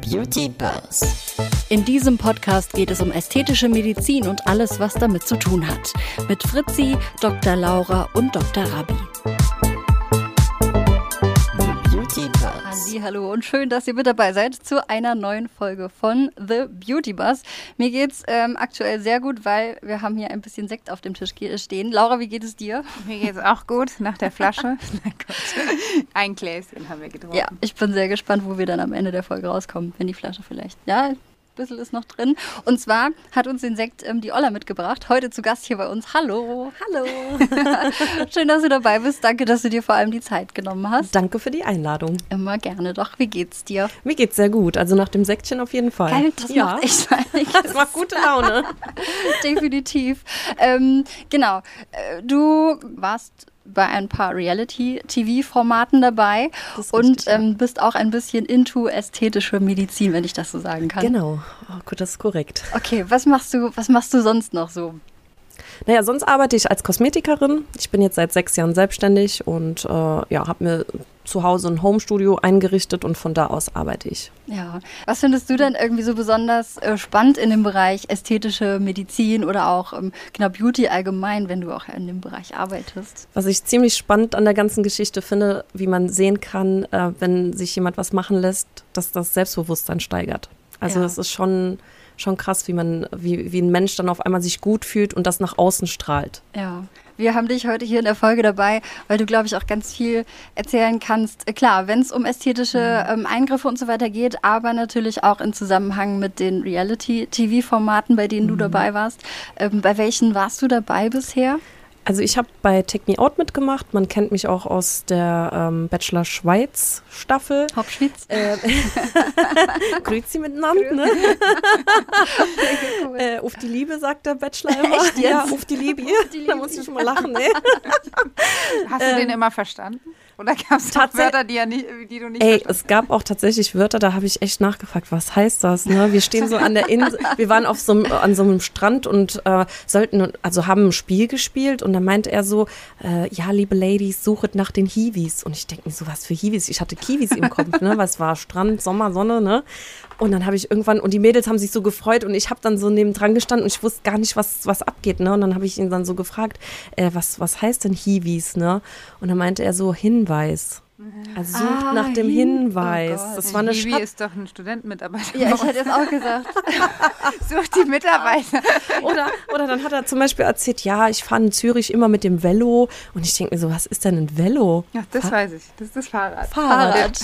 Beauty Buzz. In diesem Podcast geht es um ästhetische Medizin und alles, was damit zu tun hat. Mit Fritzi, Dr. Laura und Dr. Rabi. Hallo und schön, dass ihr mit dabei seid zu einer neuen Folge von The Beauty Buzz. Mir geht's ähm, aktuell sehr gut, weil wir haben hier ein bisschen Sekt auf dem Tisch stehen. Laura, wie geht es dir? Mir geht's auch gut nach der Flasche. Ein Gläschen haben wir getrunken. Ja, ich bin sehr gespannt, wo wir dann am Ende der Folge rauskommen, wenn die Flasche vielleicht. Ja, bisschen ist noch drin. Und zwar hat uns den Sekt ähm, die Olla mitgebracht. Heute zu Gast hier bei uns. Hallo. Hallo. Schön, dass du dabei bist. Danke, dass du dir vor allem die Zeit genommen hast. Danke für die Einladung. Immer gerne doch. Wie geht's dir? Mir geht's sehr gut. Also nach dem Säckchen auf jeden Fall. Geil, das ja. macht echt einiges. Das macht gute Laune. Definitiv. Ähm, genau. Äh, Du warst bei ein paar Reality-TV-Formaten dabei und richtig, ähm, bist auch ein bisschen into ästhetische Medizin, wenn ich das so sagen kann. Genau. Oh, gut, das ist korrekt. Okay, was machst du, was machst du sonst noch so? Naja, sonst arbeite ich als Kosmetikerin. Ich bin jetzt seit sechs Jahren selbstständig und äh, ja, habe mir zu Hause ein Homestudio eingerichtet und von da aus arbeite ich. Ja. Was findest du denn irgendwie so besonders äh, spannend in dem Bereich ästhetische Medizin oder auch ähm, genau Beauty allgemein, wenn du auch in dem Bereich arbeitest? Was ich ziemlich spannend an der ganzen Geschichte finde, wie man sehen kann, äh, wenn sich jemand was machen lässt, dass das Selbstbewusstsein steigert. Also Ja. das ist schon, schon krass, wie man, wie, wie ein Mensch dann auf einmal sich gut fühlt und das nach außen strahlt. Ja. Wir haben dich heute hier in der Folge dabei, weil du, glaube ich, auch ganz viel erzählen kannst. Äh, Klar, wenn es um ästhetische ähm, Eingriffe und so weiter geht, aber natürlich auch in Zusammenhang mit den Reality-TV-Formaten, bei denen du dabei warst. Ähm, bei welchen warst du dabei bisher? Also ich habe bei Take Me Out mitgemacht. Man kennt mich auch aus der ähm, Bachelor Schweiz Staffel. Hauptschwitz? Äh, Grüezi miteinander, ne? Äh, auf die Liebe, sagt der Bachelor immer. Echt jetzt? Ja, auf die Liebe. die Da Liebe. muss ich schon mal lachen, ne? Hast du den immer verstanden? Oder gab es Wörter, die, ja nie, die du nicht Ey, es gab auch tatsächlich Wörter, da habe ich echt nachgefragt, was heißt das? Ne? Wir stehen so an der Insel, wir waren auf so einem, an so einem Strand und äh, sollten, also haben ein Spiel gespielt und dann meinte er so, äh, ja, liebe Ladies, suchet nach den Hiwis. Und ich denke mir so, was für Hiwis? Ich hatte Kiwis im Kopf, ne? weil es war Strand, Sommer, Sonne, ne? Und dann habe ich irgendwann, und die Mädels haben sich so gefreut und ich habe dann so nebendran gestanden und ich wusste gar nicht, was, was abgeht, ne? Und dann habe ich ihn dann so gefragt, äh, was, was heißt denn Hiwis, ne? Und dann meinte er so, Hinweis. Also sucht Ah, nach dem Hin- Hinweis. oh das war eine Hiwi Stadt. ist doch ein Studentenmitarbeiter. Ja, ich hätte es auch gesagt. Such die Mitarbeiter. Oder, oder dann hat er zum Beispiel erzählt, ja, ich fahre in Zürich immer mit dem Velo. Und ich denke mir so, was ist denn ein Velo? Ja, das weiß ich. Das ist das Fahrrad. Fahrrad.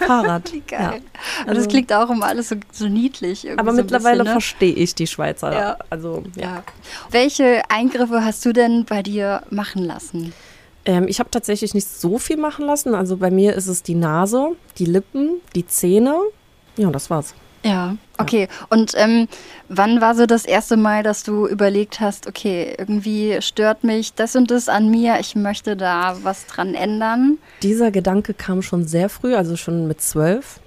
Fahrrad. Wie geil. Ja. Aber das klingt auch immer alles so, so niedlich. Aber so mittlerweile bisschen, ne? verstehe ich die Schweizer. Ja. Also, ja. Ja. Welche Eingriffe hast du denn bei dir machen lassen? Ähm, ich habe tatsächlich nicht so viel machen lassen. Also bei mir ist es die Nase, die Lippen, die Zähne. Ja, das war's. Ja, okay. Und ähm, wann war so das erste Mal, dass du überlegt hast, okay, irgendwie stört mich das und das an mir, ich möchte da was dran ändern? Dieser Gedanke kam schon sehr früh, also schon mit zwölf.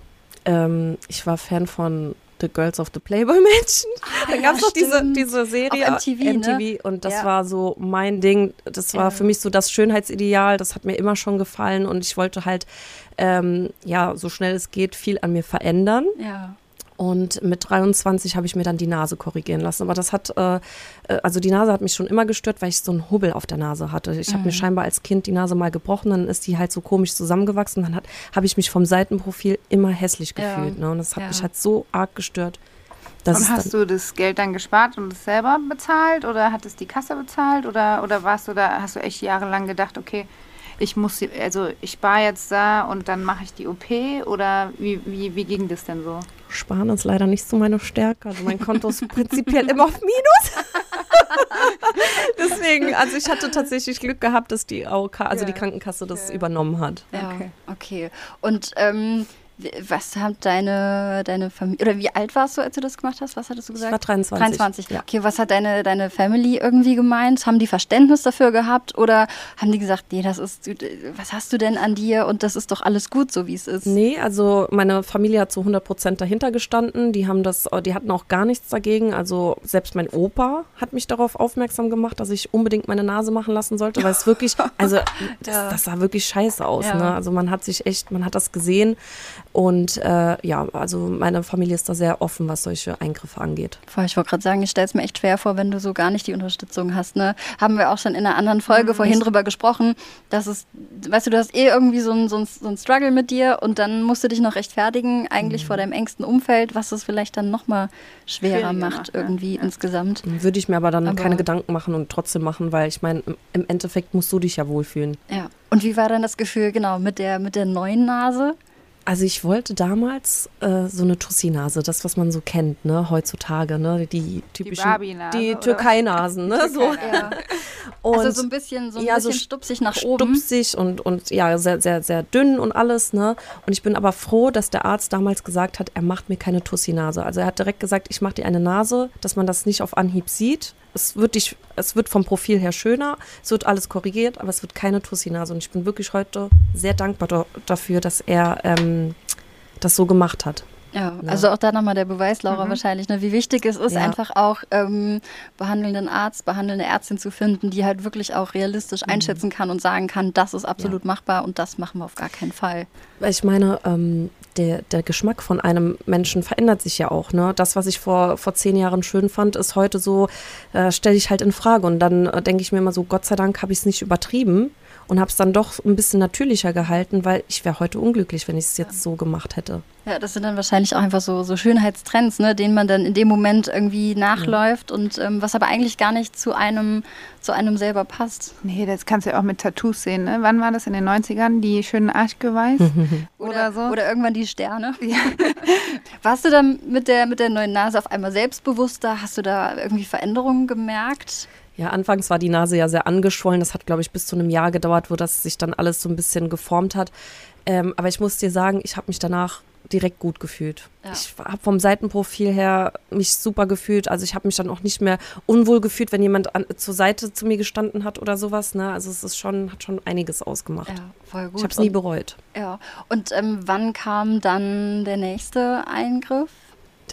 Ähm, ich war Fan von The Girls of the Playboy Mansion. da ja, gab es doch diese, stimmt. diese Serie Auf MTV, ne? und das Ja. war so mein Ding. Das war Ja. für mich so das Schönheitsideal. Das hat mir immer schon gefallen und ich wollte halt ähm, ja so schnell es geht viel an mir verändern. Ja. Und mit 23 habe ich mir dann die Nase korrigieren lassen. Aber das hat, äh, äh, also die Nase hat mich schon immer gestört, weil ich so einen Hubbel auf der Nase hatte. Ich habe mir scheinbar als Kind die Nase mal gebrochen, dann ist die halt so komisch zusammengewachsen. Dann habe ich mich vom Seitenprofil immer hässlich Ja. gefühlt. Ne? Und das hat Ja. mich halt so arg gestört. Dass Und hast du das Geld dann gespart und es selber bezahlt oder hat es die Kasse bezahlt oder, oder warst du da, hast du echt jahrelang gedacht, okay, ich muss, also ich spare jetzt da und dann mache ich die OP oder wie, wie, wie ging das denn so? Sparen ist leider nicht so meine Stärke. Also mein Konto ist prinzipiell immer auf Minus. Deswegen, also ich hatte tatsächlich Glück gehabt, dass die AOK, also Ja. die Krankenkasse das Ja. übernommen hat. Ja, okay. Okay. Und ähm, was hat deine, deine Familie, oder wie alt warst du, als du das gemacht hast? Was hattest du Ich gesagt? war 23. 23. Ja. Okay, was hat deine, deine Family irgendwie gemeint? Haben die Verständnis dafür gehabt oder haben die gesagt, nee, das ist, was hast du denn an dir und das ist doch alles gut, so wie es ist? Nee, also meine Familie hat zu 100 Prozent dahinter gestanden. Die haben das, die hatten auch gar nichts dagegen. Also selbst mein Opa hat mich darauf aufmerksam gemacht, dass ich unbedingt meine Nase machen lassen sollte, weil es wirklich, also das, das sah wirklich scheiße aus. Ja. Ne? Also man hat sich echt, man hat das gesehen Und äh, ja, also meine Familie ist da sehr offen, was solche Eingriffe angeht. Voll, ich wollte gerade sagen, ich stelle es mir echt schwer vor, wenn du so gar nicht die Unterstützung hast. Ne? Haben wir auch schon in einer anderen Folge mhm. vorhin drüber gesprochen, dass es, weißt du, du hast eh irgendwie so ein, so ein, so ein Struggle mit dir und dann musst du dich noch rechtfertigen, eigentlich mhm. vor deinem engsten Umfeld, was es vielleicht dann nochmal schwerer macht, macht irgendwie ja. insgesamt. Würde ich mir aber dann aber keine Gedanken machen und trotzdem machen, weil ich meine, im Endeffekt musst du dich ja wohlfühlen. Ja. Und wie war dann das Gefühl, genau, mit der, mit der neuen Nase? Also ich wollte damals äh, so eine Tussi-Nase, das, was man so kennt, ne, heutzutage, ne, die typischen, die, die Türkei-Nasen, ne, so. Ja. Und also so ein bisschen, so ein ja, bisschen so stupsig nach oben. Stupsig und, und ja, sehr, sehr, sehr dünn und alles, ne. Und ich bin aber froh, dass der Arzt damals gesagt hat, er macht mir keine Tussi-Nase. Also er hat direkt gesagt, ich mache dir eine Nase, dass man das nicht auf Anhieb sieht, es wird, dich, es wird vom Profil her schöner, es wird alles korrigiert, aber es wird keine Tussi-Nase. Und ich bin wirklich heute sehr dankbar dafür, dass er ähm, das so gemacht hat. Ja, ja, also auch da nochmal der Beweis, Laura, mhm. wahrscheinlich, ne, wie wichtig es ist, ja. einfach auch ähm, behandelnden Arzt, behandelnde Ärztin zu finden, die halt wirklich auch realistisch mhm. einschätzen kann und sagen kann, das ist absolut ja. machbar und das machen wir auf gar keinen Fall. Ich meine, ähm, der, der Geschmack von einem Menschen verändert sich ja auch. Ne? Das, was ich vor, vor zehn Jahren schön fand, ist heute so, äh, stelle ich halt in Frage. Und dann äh, denke ich mir immer so, Gott sei Dank habe ich es nicht übertrieben und habe es dann doch ein bisschen natürlicher gehalten, weil ich wäre heute unglücklich, wenn ich es jetzt so gemacht hätte. Ja, das sind dann wahrscheinlich auch einfach so, so Schönheitstrends, ne, denen man dann in dem Moment irgendwie nachläuft ja. und ähm, was aber eigentlich gar nicht zu einem, zu einem selber passt. Nee, das kannst du ja auch mit Tattoos sehen. Ne? Wann war das in den 90ern? Die schönen Arschgeweih? oder, oder so? Oder irgendwann die Sterne. Ja. Warst du dann mit der, mit der neuen Nase auf einmal selbstbewusster? Hast du da irgendwie Veränderungen gemerkt? Ja, anfangs war die Nase ja sehr angeschwollen. Das hat, glaube ich, bis zu einem Jahr gedauert, wo das sich dann alles so ein bisschen geformt hat. Ähm, aber ich muss dir sagen, ich habe mich danach direkt gut gefühlt. Ja. Ich habe vom Seitenprofil her mich super gefühlt. Also ich habe mich dann auch nicht mehr unwohl gefühlt, wenn jemand an, zur Seite zu mir gestanden hat oder sowas. Ne? Also es ist schon, hat schon einiges ausgemacht. Ja, voll gut. Ich habe es nie bereut. Ja. Und ähm, wann kam dann der nächste Eingriff?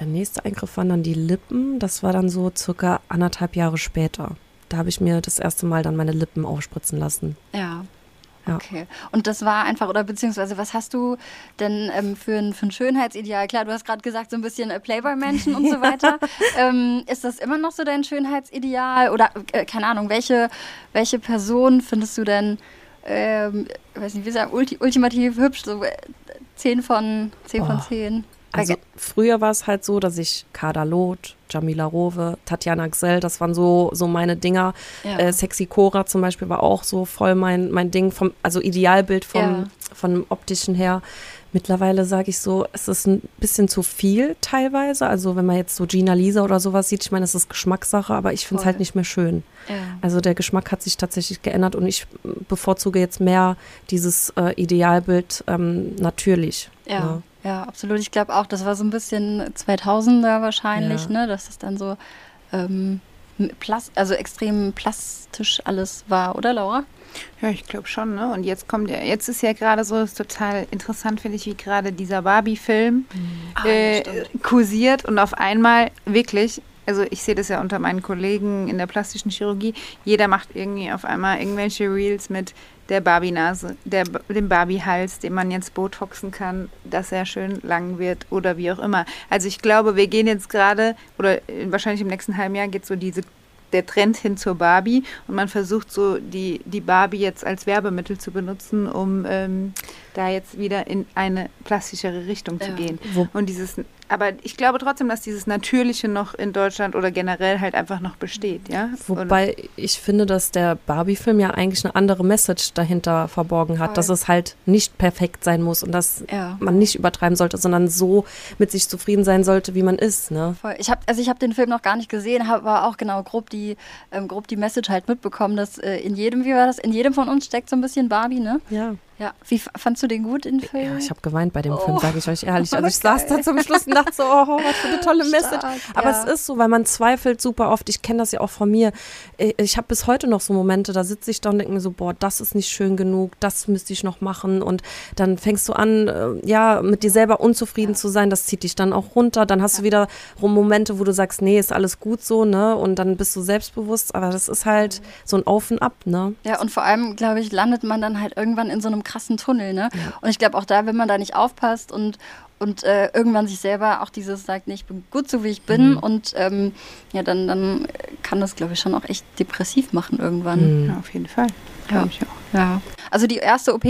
Der nächste Eingriff waren dann die Lippen. Das war dann so circa anderthalb Jahre später da habe ich mir das erste Mal dann meine Lippen aufspritzen lassen. Ja. ja. Okay. Und das war einfach, oder beziehungsweise was hast du denn ähm, für, ein, für ein Schönheitsideal? Klar, du hast gerade gesagt, so ein bisschen äh, Playboy-Menschen und so weiter. ähm, ist das immer noch so dein Schönheitsideal? Oder, äh, keine Ahnung, welche, welche Person findest du denn, ähm, weiß nicht, wie sagen, ulti ultimativ hübsch? So äh, 10 von 10 oh. von 10? Also früher war es halt so, dass ich Kader Loth, Jamila Rowe, Tatjana Xell, das waren so, so meine Dinger. Ja. Äh, Sexy Cora zum Beispiel war auch so voll mein, mein Ding, vom, also Idealbild vom, ja. vom optischen her. Mittlerweile sage ich so, es ist ein bisschen zu viel teilweise. Also wenn man jetzt so Gina Lisa oder sowas sieht, ich meine, es ist Geschmackssache, aber ich finde es halt nicht mehr schön. Ja. Also der Geschmack hat sich tatsächlich geändert und ich bevorzuge jetzt mehr dieses äh, Idealbild ähm, natürlich. Ja. Ja, absolut. Ich glaube auch, das war so ein bisschen 2000er wahrscheinlich, ja. ne, dass es dann so ähm, also extrem plastisch alles war, oder Laura? Ja, ich glaube schon, ne? Und jetzt kommt ja, jetzt ist ja gerade so, ist total interessant, finde ich, wie gerade dieser Barbie-Film mhm. äh, kursiert und auf einmal wirklich, also ich sehe das ja unter meinen Kollegen in der plastischen Chirurgie, jeder macht irgendwie auf einmal irgendwelche Reels mit der Barbie-Nase, dem Barbie-Hals, den man jetzt botoxen kann, dass er schön lang wird oder wie auch immer. Also ich glaube, wir gehen jetzt gerade, oder wahrscheinlich im nächsten halben Jahr geht so diese der Trend hin zur Barbie und man versucht so die, die Barbie jetzt als Werbemittel zu benutzen, um ähm, da jetzt wieder in eine plastischere Richtung zu ja. gehen. Wo und dieses aber ich glaube trotzdem, dass dieses Natürliche noch in Deutschland oder generell halt einfach noch besteht, ja. Wobei und ich finde, dass der Barbie-Film ja eigentlich eine andere Message dahinter verborgen hat, Voll. dass es halt nicht perfekt sein muss und dass ja. man nicht übertreiben sollte, sondern so mit sich zufrieden sein sollte, wie man ist, ne? Voll. Ich habe also ich habe den Film noch gar nicht gesehen, habe aber auch genau grob die ähm, grob die Message halt mitbekommen, dass äh, in jedem, wie war das, in jedem von uns steckt so ein bisschen Barbie, ne? Ja. Ja, wie fandst du den gut, den Film? Ja, ich habe geweint bei dem oh. Film, sage ich euch ehrlich. Also ich saß da zum Schluss und dachte so, oh, was für eine tolle Message. Stark, Aber ja. es ist so, weil man zweifelt super oft. Ich kenne das ja auch von mir. Ich habe bis heute noch so Momente, da sitze ich da und denke mir so, boah, das ist nicht schön genug, das müsste ich noch machen. Und dann fängst du an, äh, ja, mit dir selber unzufrieden ja. zu sein. Das zieht dich dann auch runter. Dann hast du wieder Momente, wo du sagst, nee, ist alles gut so, ne? Und dann bist du selbstbewusst. Aber das ist halt so ein Auf und Ab, ne? Ja, und vor allem, glaube ich, landet man dann halt irgendwann in so einem krassen Tunnel, ne? Und ich glaube auch da, wenn man da nicht aufpasst und und äh, irgendwann sich selber auch dieses sagt, nee, ich bin gut so wie ich bin Mhm. und ähm, ja, dann, dann kann das, glaube ich, schon auch echt depressiv machen irgendwann. Mhm. Ja, auf jeden Fall. Ja. Glaub ich auch. Ja. Also die erste OP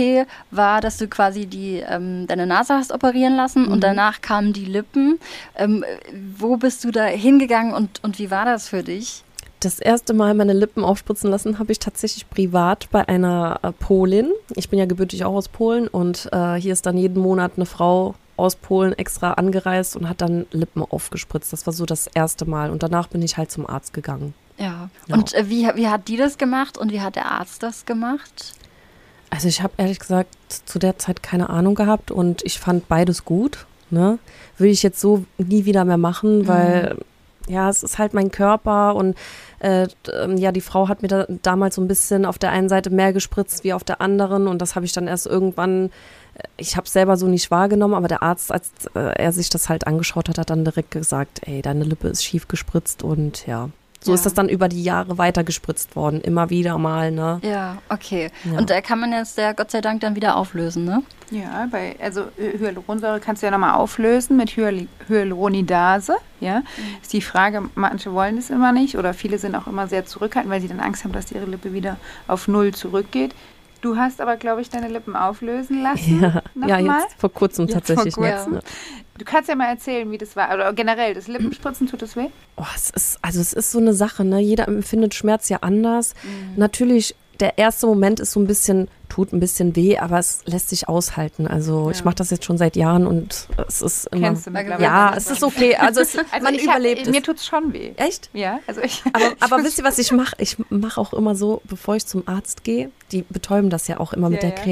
war, dass du quasi die ähm, deine Nase hast operieren lassen Mhm. und danach kamen die Lippen. Ähm, wo bist du da hingegangen und, und wie war das für dich? Das erste Mal meine Lippen aufspritzen lassen habe ich tatsächlich privat bei einer äh, Polin. Ich bin ja gebürtig auch aus Polen und äh, hier ist dann jeden Monat eine Frau aus Polen extra angereist und hat dann Lippen aufgespritzt. Das war so das erste Mal und danach bin ich halt zum Arzt gegangen. Ja. Und äh, wie, wie hat die das gemacht und wie hat der Arzt das gemacht? Also ich habe ehrlich gesagt zu der Zeit keine Ahnung gehabt und ich fand beides gut. Ne? Will ich jetzt so nie wieder mehr machen, weil ja, es ist halt mein Körper und äh, ähm, ja, die Frau hat mir da damals so ein bisschen auf der einen Seite mehr gespritzt wie auf der anderen und das habe ich dann erst irgendwann, äh, ich habe es selber so nicht wahrgenommen, aber der Arzt, als äh, er sich das halt angeschaut hat, hat dann direkt gesagt, ey, deine Lippe ist schief gespritzt und ja. So Ja. ist das dann über die Jahre weiter gespritzt worden, immer wieder mal, ne? Ja, okay. Ja. Und da kann man jetzt ja Gott sei Dank dann wieder auflösen, ne? Ja, bei, also Hy- Hyaluronsäure kannst du ja nochmal auflösen mit Hyal Hyaluronidase. Ja, ist die Frage, manche wollen es immer nicht oder viele sind auch immer sehr zurückhaltend, weil sie dann Angst haben, dass ihre Lippe wieder auf Null zurückgeht. Du hast aber, glaube ich, deine Lippen auflösen lassen. Ja, ja Nochmal? jetzt vor kurzem Jetzt tatsächlich. vor ne? kurzem. Ja. Du kannst ja mal erzählen, wie das war. Oder generell, das Lippenspritzen, tut das weh? Oh, es ist, also es ist so eine Sache, ne? Jeder empfindet Schmerz ja anders. Mhm. Natürlich, der erste Moment ist so ein bisschen, tut ein bisschen weh, aber es lässt sich aushalten. Also ich Ja. mache das jetzt schon seit Jahren und es ist immer. Kennst du mittlerweile? ja, es ist okay. Also, es, Also man ich hab, überlebt Mir es. tut es schon weh. Echt? Ja, also ich. Aber, aber wisst ihr, was ich mache? Ich mache auch immer so, bevor ich zum Arzt gehe, die betäuben das ja auch immer mit Ja, der ja.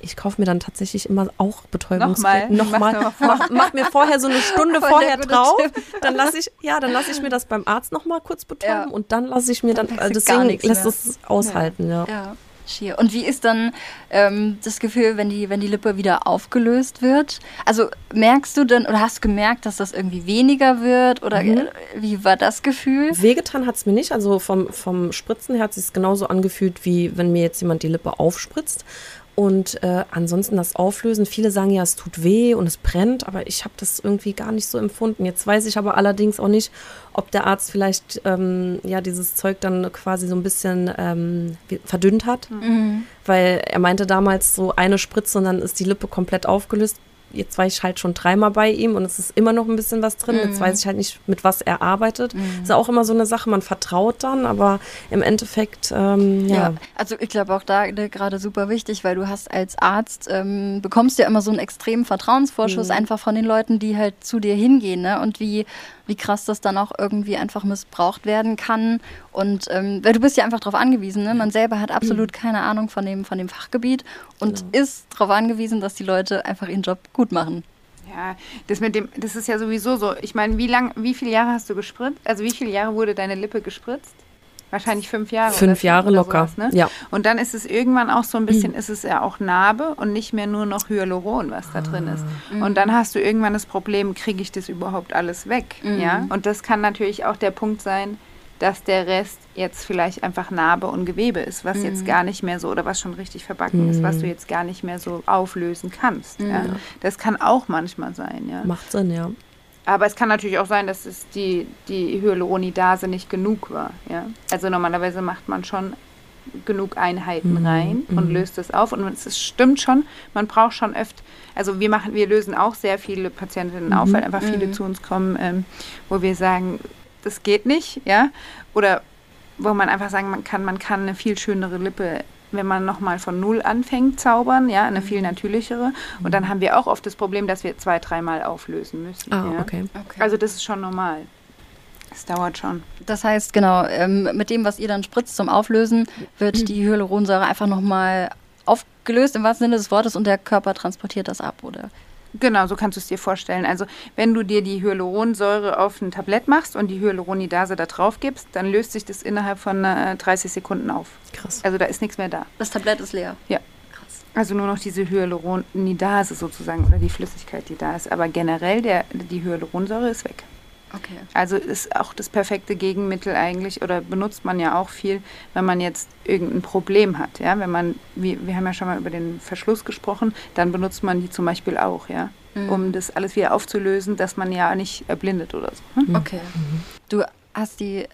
Ich kaufe mir dann tatsächlich immer auch Betäubungscreme. Nochmal? Nochmal. Mach, mach mir vorher so eine Stunde Voll vorher drauf. Dann lasse ich, ja, dann lasse ich mir das beim Arzt nochmal kurz betäuben Ja. und dann lasse ich mir dann, Dann also deswegen nichts lässt es aushalten, ja. Ja, schier. Und wie ist dann ähm, das Gefühl, wenn die, wenn die Lippe wieder aufgelöst wird? Also merkst du denn oder hast du gemerkt, dass das irgendwie weniger wird? Oder Mhm. äh, wie war das Gefühl? Wehgetan hat es mir nicht. Also vom, vom Spritzen her hat es sich genauso angefühlt, wie wenn mir jetzt jemand die Lippe aufspritzt. Und äh, ansonsten das Auflösen, viele sagen ja, es tut weh und es brennt, aber ich habe das irgendwie gar nicht so empfunden. Jetzt weiß ich aber allerdings auch nicht, ob der Arzt vielleicht ähm, ja dieses Zeug dann quasi so ein bisschen ähm, verdünnt hat, Mhm. weil er meinte damals so eine Spritze und dann ist die Lippe komplett aufgelöst. Jetzt war ich halt schon dreimal bei ihm und es ist immer noch ein bisschen was drin. Jetzt weiß ich halt nicht, mit was er arbeitet. Ist ja auch immer so eine Sache, man vertraut dann, aber im Endeffekt, ähm, ja. Ja, also ich glaube auch da ne, gerade super wichtig, weil du hast als Arzt, ähm, bekommst ja immer so einen extremen Vertrauensvorschuss einfach von den Leuten, die halt zu dir hingehen, ne? Und wie, wie krass das dann auch irgendwie einfach missbraucht werden kann. Und ähm, weil du bist ja einfach darauf angewiesen, ne? Man selber hat absolut keine Ahnung von dem, von dem Fachgebiet und ist darauf angewiesen, dass die Leute einfach ihren Job gut machen. Ja, das mit dem, das ist ja sowieso so. Ich meine, wie lang, wie viele Jahre hast du gespritzt? Also wie viele Jahre wurde deine Lippe gespritzt? Wahrscheinlich fünf Jahre. Fünf Jahre locker, Sowas, ne? ja. Und dann ist es irgendwann auch so ein bisschen, ist es ja auch Narbe und nicht mehr nur noch Hyaluron, was da drin ist. Und dann hast du irgendwann das Problem, kriege ich das überhaupt alles weg? Ja. Und das kann natürlich auch der Punkt sein, dass der Rest jetzt vielleicht einfach Narbe und Gewebe ist, was jetzt gar nicht mehr so oder was schon richtig verbacken ist, was du jetzt gar nicht mehr so auflösen kannst. Ja. Das kann auch manchmal sein, ja. Macht Sinn, ja. Aber es kann natürlich auch sein, dass es die, die Hyaluronidase nicht genug war. Ja? Also normalerweise macht man schon genug Einheiten rein und löst es auf. Und es stimmt schon, man braucht schon öfter, also wir machen, wir lösen auch sehr viele Patientinnen auf, weil einfach viele zu uns kommen, ähm, wo wir sagen, das geht nicht, ja. Oder wo man einfach sagen man kann, man kann eine viel schönere Lippe wenn man nochmal von Null anfängt, zaubern, ja, eine viel natürlichere. Und dann haben wir auch oft das Problem, dass wir zwei, dreimal auflösen müssen. Ah, ja. okay. Also das ist schon normal. Das dauert schon. Das heißt, genau, ähm, mit dem, was ihr dann spritzt zum Auflösen, wird die Hyaluronsäure einfach nochmal aufgelöst im wahrsten Sinne des Wortes und der Körper transportiert das ab, oder? Genau, so kannst du es dir vorstellen. Also wenn du dir die Hyaluronsäure auf ein Tablett machst und die Hyaluronidase da drauf gibst, dann löst sich das innerhalb von äh, 30 Sekunden auf. Krass. Also da ist nichts mehr da. Das Tablett ist leer. Ja. Krass. Also nur noch diese Hyaluronidase sozusagen oder die Flüssigkeit, die da ist. Aber generell der, die Hyaluronsäure ist weg. Okay. Also ist auch das perfekte Gegenmittel eigentlich oder benutzt man ja auch viel, wenn man jetzt irgendein Problem hat. Ja, wenn man, wie, wir haben ja schon mal über den Verschluss gesprochen, dann benutzt man die zum Beispiel auch, ja, Mhm. um das alles wieder aufzulösen, dass man ja nicht erblindet oder so. Hm? Okay. Du hast die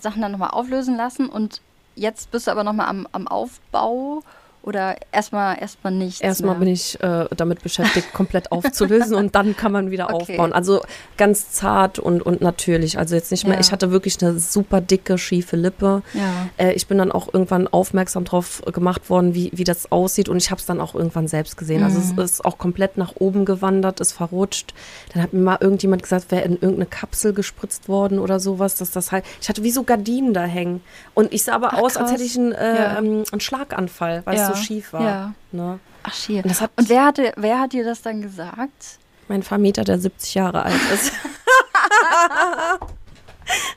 Sachen dann nochmal auflösen lassen und jetzt bist du aber nochmal am, am Aufbau oder erstmal erstmal nicht. Erstmal bin ich äh, damit beschäftigt, komplett aufzulösen und dann kann man wieder Okay. aufbauen. Also ganz zart und, und natürlich. Also jetzt nicht mehr, Ja. ich hatte wirklich eine super dicke, schiefe Lippe. Ja. Äh, ich bin dann auch irgendwann aufmerksam drauf gemacht worden, wie, wie das aussieht und ich habe es dann auch irgendwann selbst gesehen. Also Mhm. es ist auch komplett nach oben gewandert, ist verrutscht. Dann hat mir mal irgendjemand gesagt, wäre in irgendeine Kapsel gespritzt worden oder sowas, dass das halt, ich hatte wie so Gardinen da hängen und ich sah aber Ach, aus, als krass. hätte ich einen, äh, Ja. ähm, einen Schlaganfall, weil Ja. So schief war. Ja. Ne? Ach, schier. Und Und wer, hatte, wer hat dir das dann gesagt? Mein Vermieter, der 70 Jahre alt ist.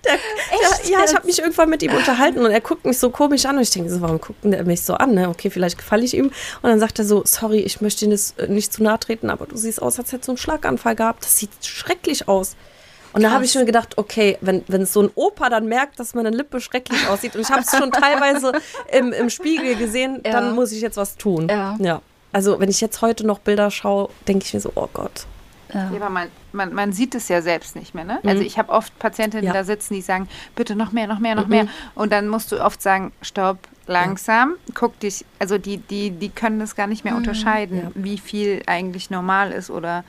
Der, der, ja, ich habe mich irgendwann mit ihm unterhalten und er guckt mich so komisch an und ich denke so, warum guckt der mich so an? Ne? Okay, vielleicht gefalle ich ihm. Und dann sagt er so, sorry, ich möchte Ihnen äh, nicht zu nahe treten, aber du siehst aus, als hättest du einen Schlaganfall gehabt. Das sieht schrecklich aus. Und da habe ich mir gedacht, okay, wenn, wenn so ein Opa dann merkt, dass meine Lippe schrecklich aussieht und ich habe es schon teilweise im, im Spiegel gesehen, Ja. dann muss ich jetzt was tun. Ja. ja. Also wenn ich jetzt heute noch Bilder schaue, denke ich mir so, oh Gott. Ja. Ja, aber man, man, man sieht es ja selbst nicht mehr. Ne? Also ich habe oft Patientinnen Ja. da sitzen, die sagen, bitte noch mehr, noch mehr, noch mehr. Und dann musst du oft sagen, stopp, langsam, guck dich, also die, die, die können das gar nicht mehr unterscheiden, Ja. wie viel eigentlich normal ist oder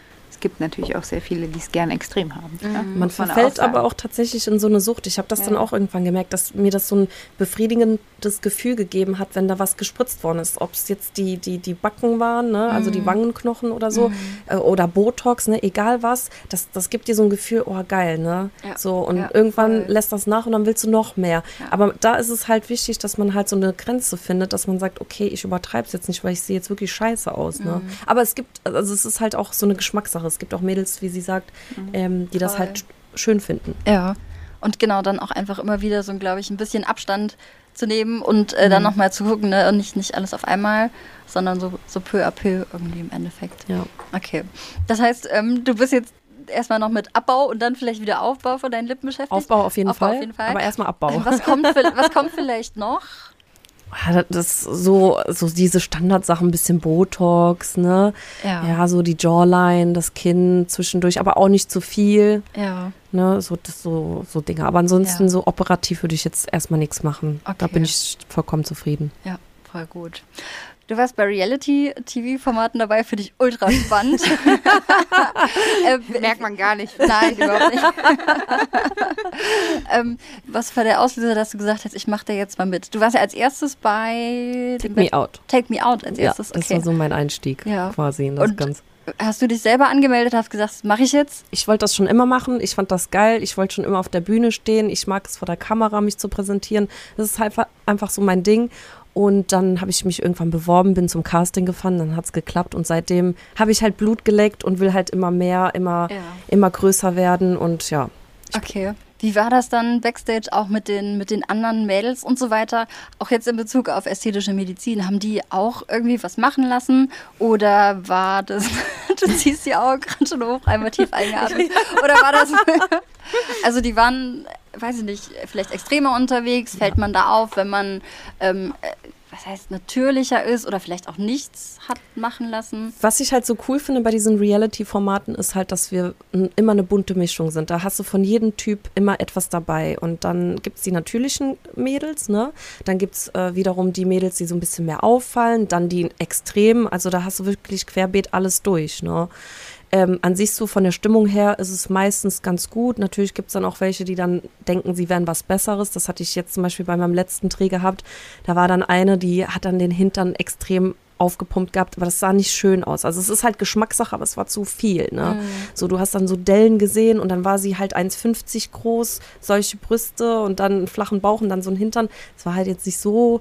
gibt natürlich auch sehr viele, die es gern extrem haben. ne? Man Muss auch verfällt aber auch tatsächlich in so eine Sucht. Ich habe das dann Ja. auch irgendwann gemerkt, dass mir das so ein befriedigendes Gefühl gegeben hat, wenn da was gespritzt worden ist. Ob es jetzt die, die, die Backen waren, ne? also die Wangenknochen oder so, äh, oder Botox, ne? egal was. Das, das gibt dir so ein Gefühl, oh geil, ne? Ja. So, und Ja, irgendwann voll. lässt das nach und dann willst du noch mehr. Aber da ist es halt wichtig, dass man halt so eine Grenze findet, dass man sagt, okay, ich übertreibe es jetzt nicht, weil ich sehe jetzt wirklich scheiße aus. Ne? Mhm. Aber es gibt, also es ist halt auch so eine Geschmackssache. Es gibt auch Mädels, wie sie sagt, ähm, die das Mhm. Voll. halt sch- schön finden. Ja. Und genau, dann auch einfach immer wieder so, glaube ich, ein bisschen Abstand zu nehmen und äh, dann Mhm. nochmal zu gucken, ne? Und nicht, nicht alles auf einmal, sondern so, so peu à peu irgendwie im Endeffekt. Ja. Okay. Das heißt, ähm, du bist jetzt erstmal noch mit Abbau und dann vielleicht wieder Aufbau von deinen Lippen beschäftigt? Aufbau auf jeden, Aufbau Fall, auf jeden Fall. aber erstmal Abbau. Was kommt, was kommt vielleicht noch? Ja, das so, so diese Standardsachen, ein bisschen Botox, ne? Ja. Ja, so die Jawline, das Kinn zwischendurch, aber auch nicht zu viel, Ja. ne? So, das, so, so Dinge. Aber ansonsten Ja. so operativ würde ich jetzt erstmal nichts machen. Da Okay. bin ich vollkommen zufrieden. Ja, voll gut. Du warst bei Reality-TV-Formaten dabei, finde ich ultra spannend. äh, Merkt man gar nicht. Nein, überhaupt nicht. ähm, was war der Auslöser, dass du gesagt hast, ich mache da jetzt mal mit? Du warst ja als erstes bei Take me out. Take Me Out als Ja, erstes. das okay. war so mein Einstieg Ja. quasi in das Und- Ganze. Hast du dich selber angemeldet, hast gesagt, das mache ich jetzt? Ich wollte das schon immer machen. Ich fand das geil. Ich wollte schon immer auf der Bühne stehen. Ich mag es vor der Kamera, mich zu präsentieren. Das ist halt einfach so mein Ding. Und dann habe ich mich irgendwann beworben, bin zum Casting gefahren, dann hat es geklappt. Und seitdem habe ich halt Blut geleckt und will halt immer mehr, immer, Ja. immer größer werden. Und ja, Okay. Wie war das dann backstage auch mit den, mit den anderen Mädels und so weiter? Auch jetzt in Bezug auf ästhetische Medizin. Haben die auch irgendwie was machen lassen? Oder war das, du ziehst die Augen gerade schon hoch, einmal tief eingeatmet. Oder war das, also die waren, weiß ich nicht, vielleicht extremer unterwegs. Fällt man da auf, wenn man, ähm, äh, was heißt, natürlicher ist oder vielleicht auch nichts hat machen lassen? Was ich halt so cool finde bei diesen Reality-Formaten ist halt, dass wir immer eine bunte Mischung sind. Da hast du von jedem Typ immer etwas dabei. Und dann gibt es die natürlichen Mädels, ne? Dann gibt es äh, wiederum die Mädels, die so ein bisschen mehr auffallen, dann die Extremen. Also da hast du wirklich querbeet alles durch, ne? Ähm, an sich so von der Stimmung her ist es meistens ganz gut. Natürlich gibt es dann auch welche, die dann denken, sie wären was Besseres. Das hatte ich jetzt zum Beispiel bei meinem letzten Dreh gehabt. Da war dann eine, die hat dann den Hintern extrem aufgepumpt gehabt, aber das sah nicht schön aus. Also es ist halt Geschmackssache, aber es war zu viel. Ne? So, du hast dann so Dellen gesehen und dann war sie halt 1,50 groß, solche Brüste und dann einen flachen Bauch und dann so ein Hintern. Es war halt jetzt nicht so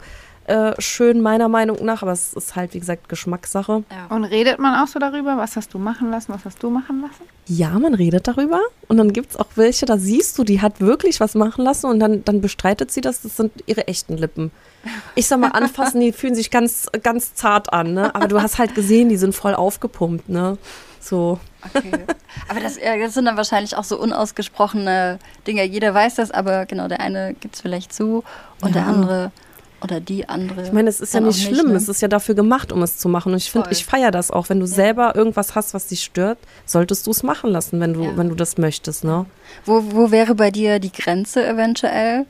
äh, schön meiner Meinung nach, aber es ist halt, wie gesagt, Geschmackssache. Und redet man auch so darüber? Was hast du machen lassen? Was hast du machen lassen? Ja, man redet darüber und dann gibt es auch welche, da siehst du, die hat wirklich was machen lassen und dann, dann bestreitet sie das, das sind ihre echten Lippen. Ich sag mal, anfassen, die fühlen sich ganz, ganz zart an, ne? aber du hast halt gesehen, die sind voll aufgepumpt, ne? So. Okay. Aber das, ja, das sind dann wahrscheinlich auch so unausgesprochene Dinge. Jeder weiß das, aber genau, der eine gibt es vielleicht zu und der Ja. andere oder die andere. Ich meine, es ist ja nicht schlimm, ne? es ist ja dafür gemacht, um es zu machen. Und ich finde, ich feiere das auch. Wenn du selber irgendwas hast, was dich stört, solltest du es machen lassen, wenn du, Ja. wenn du das möchtest, ne? wo, wo wäre bei dir die Grenze eventuell?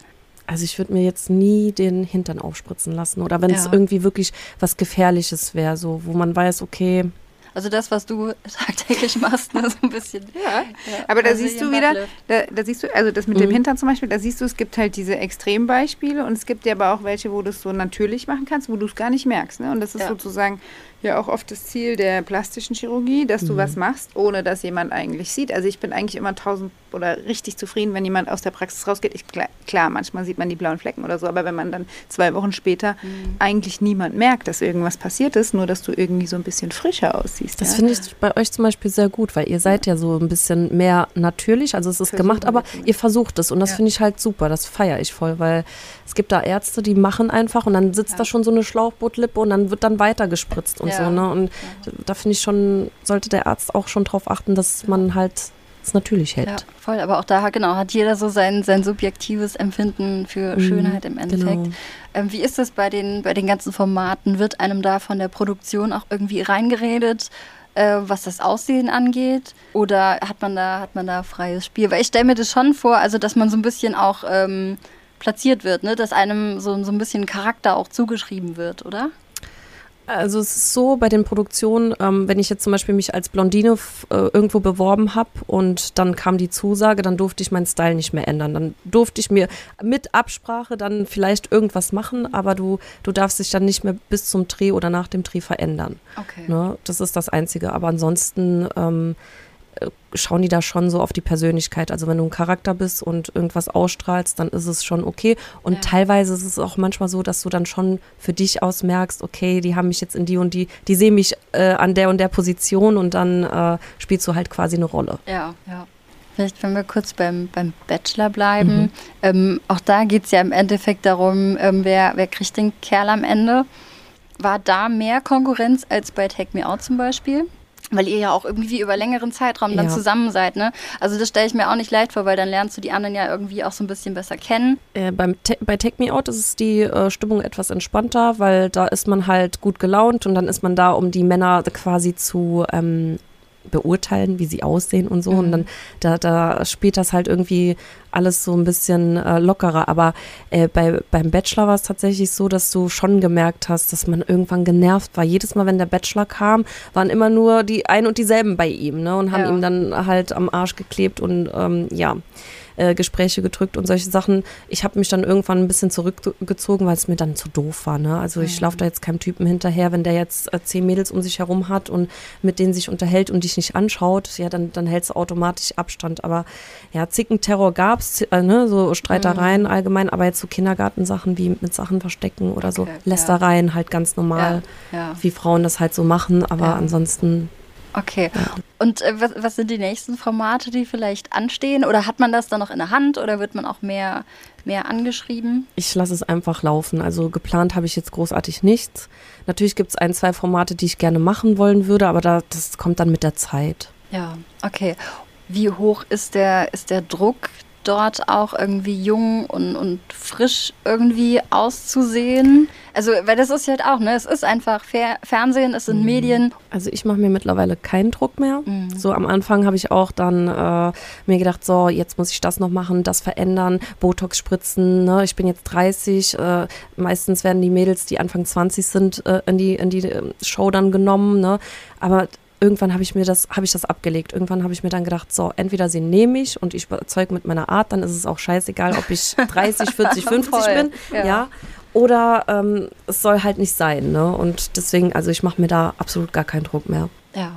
Also ich würde mir jetzt nie den Hintern aufspritzen lassen. Oder wenn es Ja. irgendwie wirklich was Gefährliches wäre, so, wo man weiß, okay, Also das, was du tagtäglich machst, ne, so ein bisschen. Ja. Aber da Also siehst du wieder, da, da siehst du, also das mit dem Hintern zum Beispiel, da siehst du, es gibt halt diese Extrembeispiele und es gibt ja aber auch welche, wo du es so natürlich machen kannst, wo du es gar nicht merkst. Ne? Und das ist Ja. sozusagen ja auch oft das Ziel der plastischen Chirurgie, dass du was machst, ohne dass jemand eigentlich sieht. Also ich bin eigentlich immer tausend oder richtig zufrieden, wenn jemand aus der Praxis rausgeht. Ich, klar, manchmal sieht man die blauen Flecken oder so, aber wenn man dann zwei Wochen später eigentlich niemand merkt, dass irgendwas passiert ist, nur dass du irgendwie so ein bisschen frischer aussiehst. Das ja? finde ich bei euch zum Beispiel sehr gut, weil ihr seid ja so ein bisschen mehr natürlich. Also es ist Versuchen gemacht, aber ihr versucht es und das Ja. finde ich halt super. Das feiere ich voll, weil es gibt da Ärzte, die machen einfach und dann sitzt da schon so eine Schlauchbootlippe und dann wird dann weiter gespritzt und Ja. so. Ne? Und da finde ich schon, sollte der Arzt auch schon drauf achten, dass man halt es natürlich hält. Ja, voll. Aber auch da genau, hat jeder so sein, sein subjektives Empfinden für Schönheit im Endeffekt. genau. Ähm, wie ist das bei den, bei den ganzen Formaten? Wird einem da von der Produktion auch irgendwie reingeredet, äh, was das Aussehen angeht? Oder hat man da, hat man da freies Spiel? Weil ich stelle mir das schon vor, also dass man so ein bisschen auch ähm, platziert wird, ne? dass einem so, so ein bisschen Charakter auch zugeschrieben wird, oder? Also es ist so bei den Produktionen, ähm, wenn ich jetzt zum Beispiel mich als Blondine äh, irgendwo beworben habe und dann kam die Zusage, dann durfte ich meinen Style nicht mehr ändern. Dann durfte ich mir mit Absprache dann vielleicht irgendwas machen, aber du, du darfst dich dann nicht mehr bis zum Dreh oder nach dem Dreh verändern. Okay. Ne? Das ist das Einzige. Aber ansonsten ähm, äh, schauen die da schon so auf die Persönlichkeit. Also wenn du ein Charakter bist und irgendwas ausstrahlst, dann ist es schon okay. Und Ja. teilweise ist es auch manchmal so, dass du dann schon für dich aus merkst, okay, die haben mich jetzt in die und die, die sehen mich äh, an der und der Position und dann äh, spielst du halt quasi eine Rolle. Ja, ja. Vielleicht, wenn wir kurz beim, beim Bachelor bleiben. Ähm, auch da geht es ja im Endeffekt darum, ähm, wer, wer kriegt den Kerl am Ende. War da mehr Konkurrenz als bei Take Me Out zum Beispiel? Weil ihr ja auch irgendwie über längeren Zeitraum dann Ja. zusammen seid, ne? Also das stelle ich mir auch nicht leicht vor, weil dann lernst du die anderen ja irgendwie auch so ein bisschen besser kennen. Äh, beim Te bei Take Me Out ist es die äh, Stimmung etwas entspannter, weil da ist man halt gut gelaunt und dann ist man da, um die Männer quasi zu ähm, beurteilen, wie sie aussehen und so. Und dann da, da spielt das halt irgendwie alles so ein bisschen äh, lockerer. Aber äh, bei, beim Bachelor war es tatsächlich so, dass du schon gemerkt hast, dass man irgendwann genervt war. Jedes Mal, wenn der Bachelor kam, waren immer nur die ein und dieselben bei ihm, ne? Und haben Ja. ihm dann halt am Arsch geklebt und ähm, ja. Äh, Gespräche gedrückt und solche Sachen. Ich habe mich dann irgendwann ein bisschen zurückgezogen, weil es mir dann zu doof war. Ne? Also ich laufe da jetzt keinem Typen hinterher, wenn der jetzt äh, zehn Mädels um sich herum hat und mit denen sich unterhält und dich nicht anschaut, ja, dann, dann hältst du automatisch Abstand. Aber ja, Zickenterror gab's, äh, ne? so Streitereien allgemein, aber jetzt so Kindergartensachen wie mit Sachen verstecken oder so, Okay, ja. Lästereien halt ganz normal, Ja. wie Frauen das halt so machen, aber Ja. ansonsten Okay. Und äh, was, was sind die nächsten Formate, die vielleicht anstehen? Oder hat man das dann noch in der Hand oder wird man auch mehr, mehr angeschrieben? Ich lasse es einfach laufen. Also geplant habe ich jetzt großartig nichts. Natürlich gibt es ein, zwei Formate, die ich gerne machen wollen würde, aber da, das kommt dann mit der Zeit. Ja, okay. Wie hoch ist der, ist der Druck, dort auch irgendwie jung und, und frisch irgendwie auszusehen? Also, weil das ist halt auch, ne? Es ist einfach Fer Fernsehen, es sind Medien. Also ich mache mir mittlerweile keinen Druck mehr. So am Anfang habe ich auch dann äh, mir gedacht, so jetzt muss ich das noch machen, das verändern, Botox spritzen. Ne? Ich bin jetzt 30. Äh, meistens werden die Mädels, die Anfang 20 sind, äh, in die in die äh, Show dann genommen. Ne? Aber irgendwann habe ich mir das habe ich das abgelegt. Irgendwann habe ich mir dann gedacht, so entweder sie nehme ich und ich überzeuge mit meiner Art, dann ist es auch scheißegal, ob ich 30, 40, 50 Voll, bin. ja. ja. Oder ähm, es soll halt nicht sein, ne? Und deswegen, also ich mache mir da absolut gar keinen Druck mehr. Ja.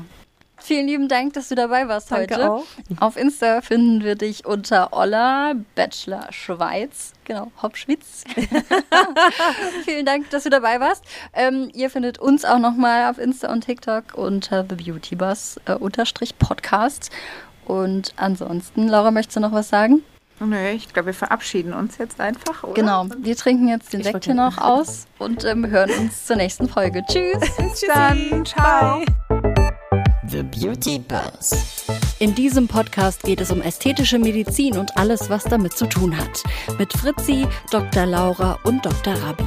Vielen lieben Dank, dass du dabei warst Danke heute. auch. Auf Insta finden wir dich unter Olla Bachelor Schweiz. Genau, Hopschwitz. Vielen Dank, dass du dabei warst. Ähm, ihr findet uns auch nochmal auf Insta und TikTok unter The Beauty Bus äh, unterstrich Podcast. Und ansonsten, Laura, möchtest du noch was sagen? Nö, ich glaube, wir verabschieden uns jetzt einfach, oder? Genau, wir trinken jetzt den Ich Sekt hier noch aus und ähm, hören uns zur nächsten Folge. Tschüss. Bis dann. Ciao. The Beauty Buzz. In diesem Podcast geht es um ästhetische Medizin und alles, was damit zu tun hat. Mit Fritzi, Dr. Laura und Dr. Rabi.